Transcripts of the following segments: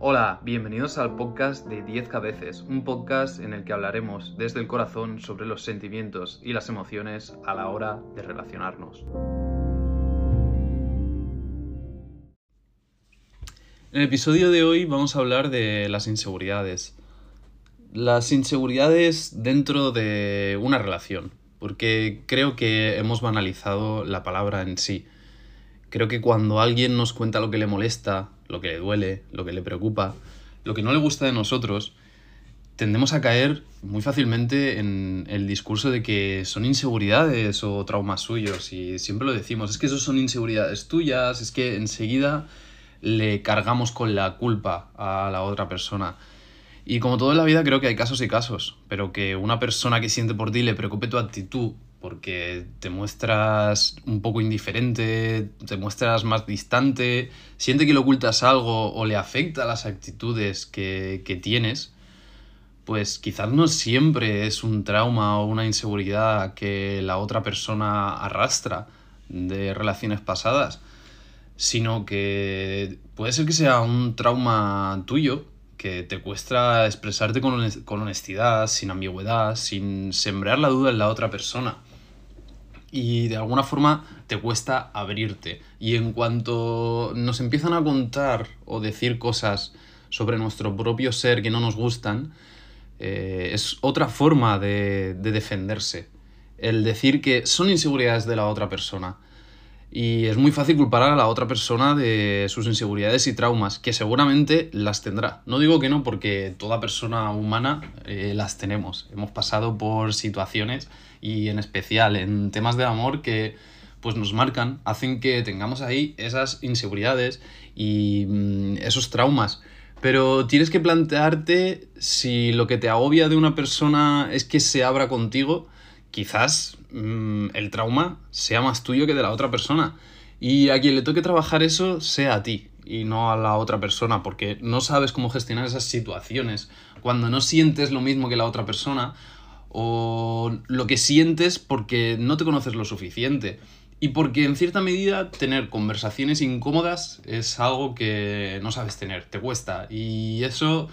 Hola, bienvenidos al podcast de 10 cabezas, un podcast en el que hablaremos desde el corazón sobre los sentimientos y las emociones a la hora de relacionarnos. En el episodio de hoy vamos a hablar de las inseguridades. Las inseguridades dentro de una relación, porque creo que hemos banalizado la palabra en sí. Creo que cuando alguien nos cuenta lo que le molesta, lo que le duele, lo que le preocupa, lo que no le gusta de nosotros, tendemos a caer muy fácilmente en el discurso de que son inseguridades o traumas suyos y siempre lo decimos, es que eso son inseguridades tuyas, es que enseguida le cargamos con la culpa a la otra persona. Y como todo en la vida creo que hay casos y casos, pero que una persona que siente por ti le preocupe tu actitud porque te muestras un poco indiferente, te muestras más distante, siente que le ocultas algo o le afecta las actitudes que, que tienes, pues quizás no siempre es un trauma o una inseguridad que la otra persona arrastra de relaciones pasadas, sino que puede ser que sea un trauma tuyo que te cuesta expresarte con honestidad, sin ambigüedad, sin sembrar la duda en la otra persona y de alguna forma te cuesta abrirte. Y en cuanto nos empiezan a contar o decir cosas sobre nuestro propio ser que no nos gustan, eh, es otra forma de, de defenderse. El decir que son inseguridades de la otra persona. Y es muy fácil culpar a la otra persona de sus inseguridades y traumas, que seguramente las tendrá. No digo que no, porque toda persona humana eh, las tenemos. Hemos pasado por situaciones y en especial en temas de amor que pues nos marcan, hacen que tengamos ahí esas inseguridades y mm, esos traumas. Pero tienes que plantearte si lo que te agobia de una persona es que se abra contigo quizás mm, el trauma sea más tuyo que de la otra persona. Y a quien le toque trabajar eso sea a ti y no a la otra persona, porque no sabes cómo gestionar esas situaciones. Cuando no sientes lo mismo que la otra persona, o lo que sientes porque no te conoces lo suficiente. Y porque en cierta medida tener conversaciones incómodas es algo que no sabes tener, te cuesta. Y eso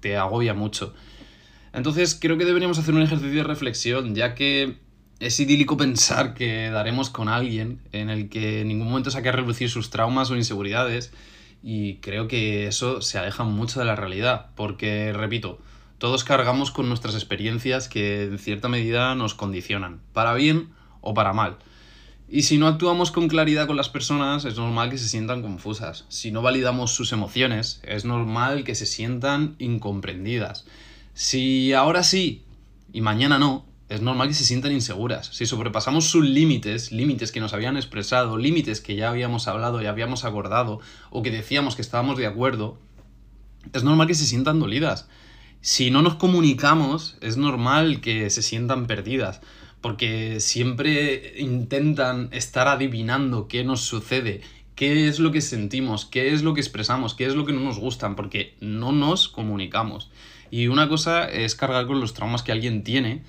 te agobia mucho. Entonces creo que deberíamos hacer un ejercicio de reflexión, ya que es idílico pensar que daremos con alguien en el que en ningún momento saque a reducir sus traumas o inseguridades y creo que eso se aleja mucho de la realidad, porque, repito, todos cargamos con nuestras experiencias que en cierta medida nos condicionan, para bien o para mal. Y si no actuamos con claridad con las personas, es normal que se sientan confusas. Si no validamos sus emociones, es normal que se sientan incomprendidas. Si ahora sí y mañana no, es normal que se sientan inseguras. Si sobrepasamos sus límites, límites que nos habían expresado, límites que ya habíamos hablado y habíamos acordado, o que decíamos que estábamos de acuerdo, es normal que se sientan dolidas. Si no nos comunicamos, es normal que se sientan perdidas, porque siempre intentan estar adivinando qué nos sucede, qué es lo que sentimos, qué es lo que expresamos, qué es lo que no nos gustan, porque no nos comunicamos. Y una cosa es cargar con los traumas que alguien tiene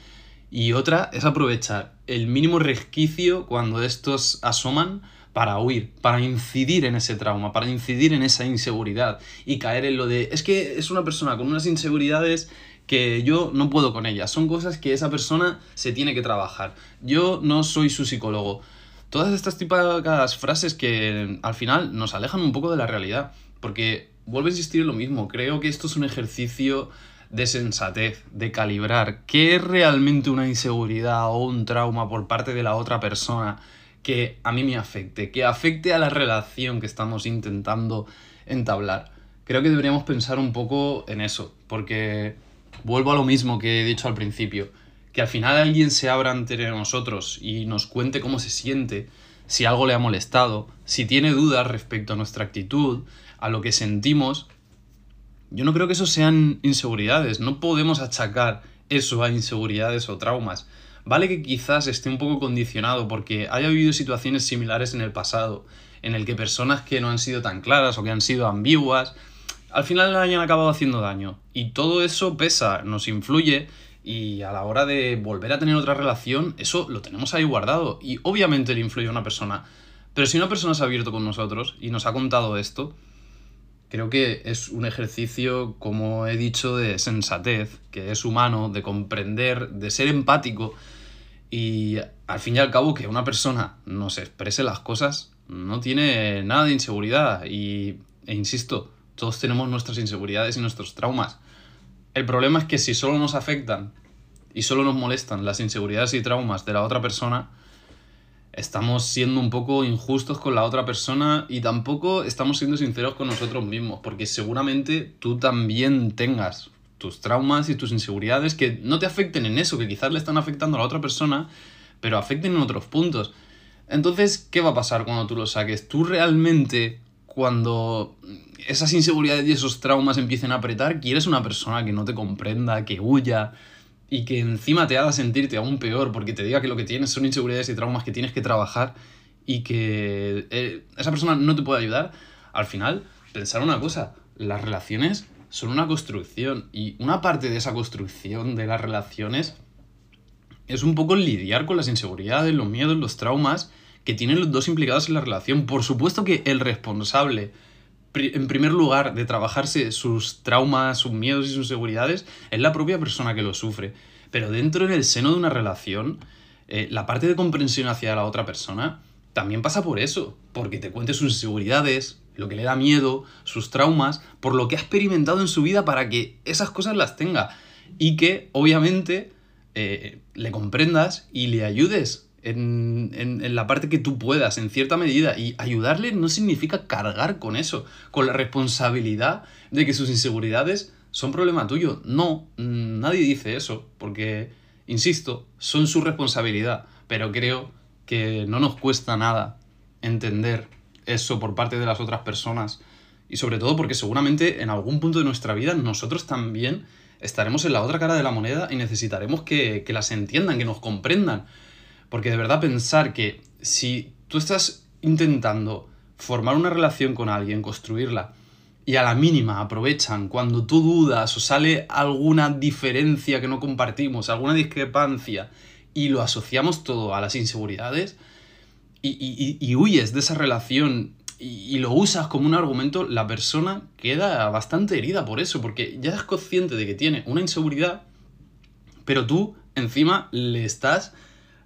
y otra es aprovechar el mínimo resquicio cuando estos asoman para huir, para incidir en ese trauma, para incidir en esa inseguridad y caer en lo de, es que es una persona con unas inseguridades que yo no puedo con ellas, son cosas que esa persona se tiene que trabajar. Yo no soy su psicólogo. Todas estas típicas frases que al final nos alejan un poco de la realidad, porque vuelvo a insistir en lo mismo, creo que esto es un ejercicio de sensatez, de calibrar qué es realmente una inseguridad o un trauma por parte de la otra persona que a mí me afecte, que afecte a la relación que estamos intentando entablar. Creo que deberíamos pensar un poco en eso, porque vuelvo a lo mismo que he dicho al principio, que al final alguien se abra ante nosotros y nos cuente cómo se siente, si algo le ha molestado, si tiene dudas respecto a nuestra actitud, a lo que sentimos, yo no creo que eso sean inseguridades, no podemos achacar eso a inseguridades o traumas. Vale que quizás esté un poco condicionado porque haya vivido situaciones similares en el pasado, en el que personas que no han sido tan claras o que han sido ambiguas, al final hayan acabado haciendo daño. Y todo eso pesa, nos influye y a la hora de volver a tener otra relación, eso lo tenemos ahí guardado. Y obviamente le influye a una persona. Pero si una persona se ha abierto con nosotros y nos ha contado esto, creo que es un ejercicio, como he dicho, de sensatez, que es humano, de comprender, de ser empático y al fin y al cabo que una persona nos exprese las cosas no tiene nada de inseguridad y, e insisto, todos tenemos nuestras inseguridades y nuestros traumas. El problema es que si solo nos afectan y solo nos molestan las inseguridades y traumas de la otra persona, estamos siendo un poco injustos con la otra persona y tampoco estamos siendo sinceros con nosotros mismos, porque seguramente tú también tengas tus traumas y tus inseguridades que no te afecten en eso, que quizás le están afectando a la otra persona, pero afecten en otros puntos. Entonces, ¿qué va a pasar cuando tú lo saques? Tú realmente, cuando esas inseguridades y esos traumas empiecen a apretar, quieres una persona que no te comprenda, que huya, y que encima te haga sentirte aún peor porque te diga que lo que tienes son inseguridades y traumas que tienes que trabajar y que eh, esa persona no te puede ayudar, al final, pensar una cosa, las relaciones son una construcción y una parte de esa construcción de las relaciones es un poco lidiar con las inseguridades, los miedos, los traumas que tienen los dos implicados en la relación. Por supuesto que el responsable en primer lugar, de trabajarse sus traumas, sus miedos y sus seguridades, es la propia persona que lo sufre. Pero dentro en el seno de una relación, eh, la parte de comprensión hacia la otra persona también pasa por eso, porque te cuente sus inseguridades, lo que le da miedo, sus traumas, por lo que ha experimentado en su vida para que esas cosas las tenga y que obviamente eh, le comprendas y le ayudes en, en, la parte que tú puedas, en cierta medida. Y ayudarle no significa cargar con eso, con la responsabilidad de que sus inseguridades son problema tuyo. No, nadie dice eso, porque, insisto, son su responsabilidad. Pero creo que no nos cuesta nada entender eso por parte de las otras personas. Y sobre todo porque seguramente en algún punto de nuestra vida nosotros también estaremos en la otra cara de la moneda y necesitaremos que, que las entiendan, que nos comprendan. Porque de verdad pensar que si tú estás intentando formar una relación con alguien, construirla, y a la mínima aprovechan cuando tú dudas o sale alguna diferencia que no compartimos, alguna discrepancia, y lo asociamos todo a las inseguridades, y, huyes de esa relación y, lo usas como un argumento, la persona queda bastante herida por eso, porque ya es consciente de que tiene una inseguridad, pero tú encima le estás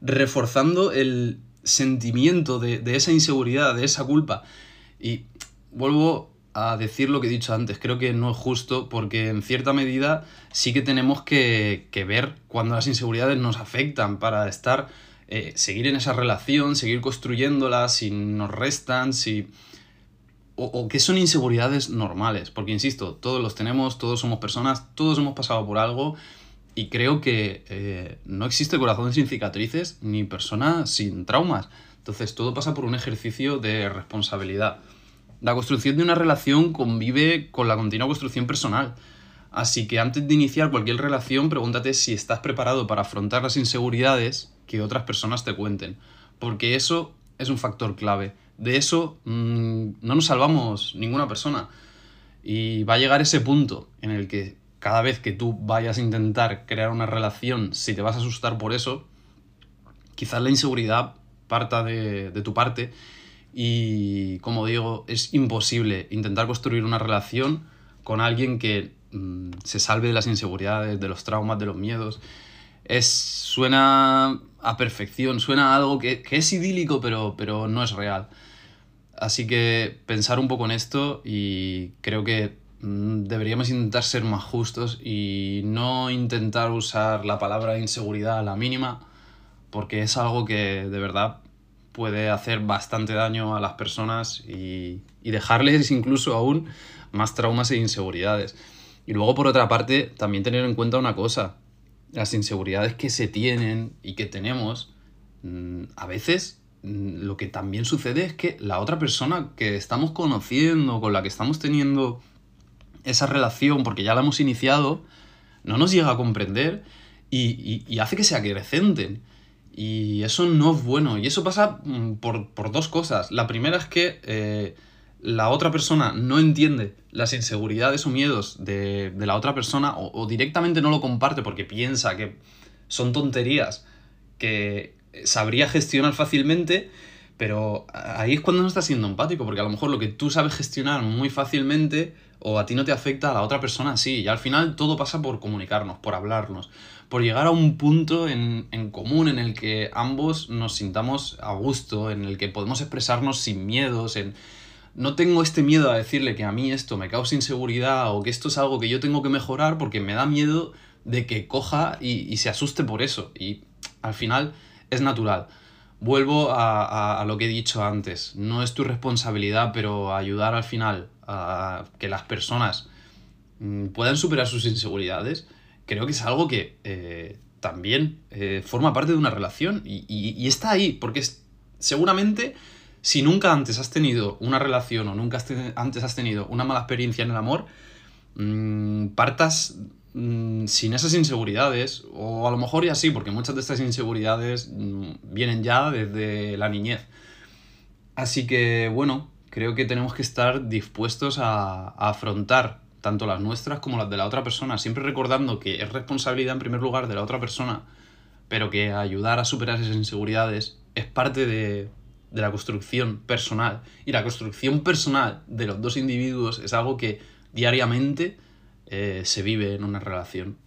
reforzando el sentimiento de, esa inseguridad, de esa culpa. Y vuelvo a decir lo que he dicho antes, creo que no es justo porque en cierta medida sí que tenemos que, ver cuando las inseguridades nos afectan para estar, eh, seguir en esa relación, seguir construyéndola, si nos restan, si... O, o, que son inseguridades normales, porque insisto, todos los tenemos, todos somos personas, todos hemos pasado por algo y creo que eh, no existe corazón sin cicatrices ni persona sin traumas. Entonces todo pasa por un ejercicio de responsabilidad. La construcción de una relación convive con la continua construcción personal. Así que antes de iniciar cualquier relación, pregúntate si estás preparado para afrontar las inseguridades que otras personas te cuenten. Porque eso es un factor clave. De eso mm, no nos salvamos ninguna persona. Y va a llegar ese punto en el que cada vez que tú vayas a intentar crear una relación, si te vas a asustar por eso, quizás la inseguridad parta de, tu parte y, como digo, es imposible intentar construir una relación con alguien que mm, se salve de las inseguridades, de los traumas, de los miedos. Es, suena a perfección, suena a algo que, que es idílico, pero, pero no es real. Así que pensar un poco en esto y creo que deberíamos intentar ser más justos y no intentar usar la palabra inseguridad a la mínima, porque es algo que de verdad puede hacer bastante daño a las personas y, dejarles incluso aún más traumas e inseguridades. Y luego, por otra parte, también tener en cuenta una cosa, las inseguridades que se tienen y que tenemos, mm, a veces mm, lo que también sucede es que la otra persona que estamos conociendo, con la que estamos teniendo esa relación, porque ya la hemos iniciado, no nos llega a comprender y, hace que se acrecenten. Y eso no es bueno. Y eso pasa mm, por, dos cosas. La primera es que eh, la otra persona no entiende las inseguridades o miedos de, la otra persona o, directamente no lo comparte porque piensa que son tonterías que sabría gestionar fácilmente, Pero ahí es cuando no estás siendo empático, porque a lo mejor lo que tú sabes gestionar muy fácilmente o a ti no te afecta, a la otra persona sí. Y al final todo pasa por comunicarnos, por hablarnos, por llegar a un punto en, en, común en el que ambos nos sintamos a gusto, en el que podemos expresarnos sin miedos, en... No tengo este miedo a decirle que a mí esto me causa inseguridad o que esto es algo que yo tengo que mejorar porque me da miedo de que coja y, y se asuste por eso. Y al final es natural. Vuelvo a, a, lo que he dicho antes. No es tu responsabilidad, pero ayudar al final a que las personas mm, puedan superar sus inseguridades, creo que es algo que eh, también eh, forma parte de una relación y, y, está ahí, porque seguramente si nunca antes has tenido una relación o nunca antes has tenido una mala experiencia en el amor, mmm, partas Mm, sin esas inseguridades, o a lo mejor ya sí, porque muchas de estas inseguridades mm, vienen ya desde la niñez. Así que bueno, creo que tenemos que estar dispuestos a, a afrontar tanto las nuestras como las de la otra persona, siempre recordando que es responsabilidad en primer lugar de la otra persona, pero que ayudar a superar esas inseguridades es parte de, de la construcción personal. Y la construcción personal de los dos individuos es algo que diariamente eh, se vive en una relación.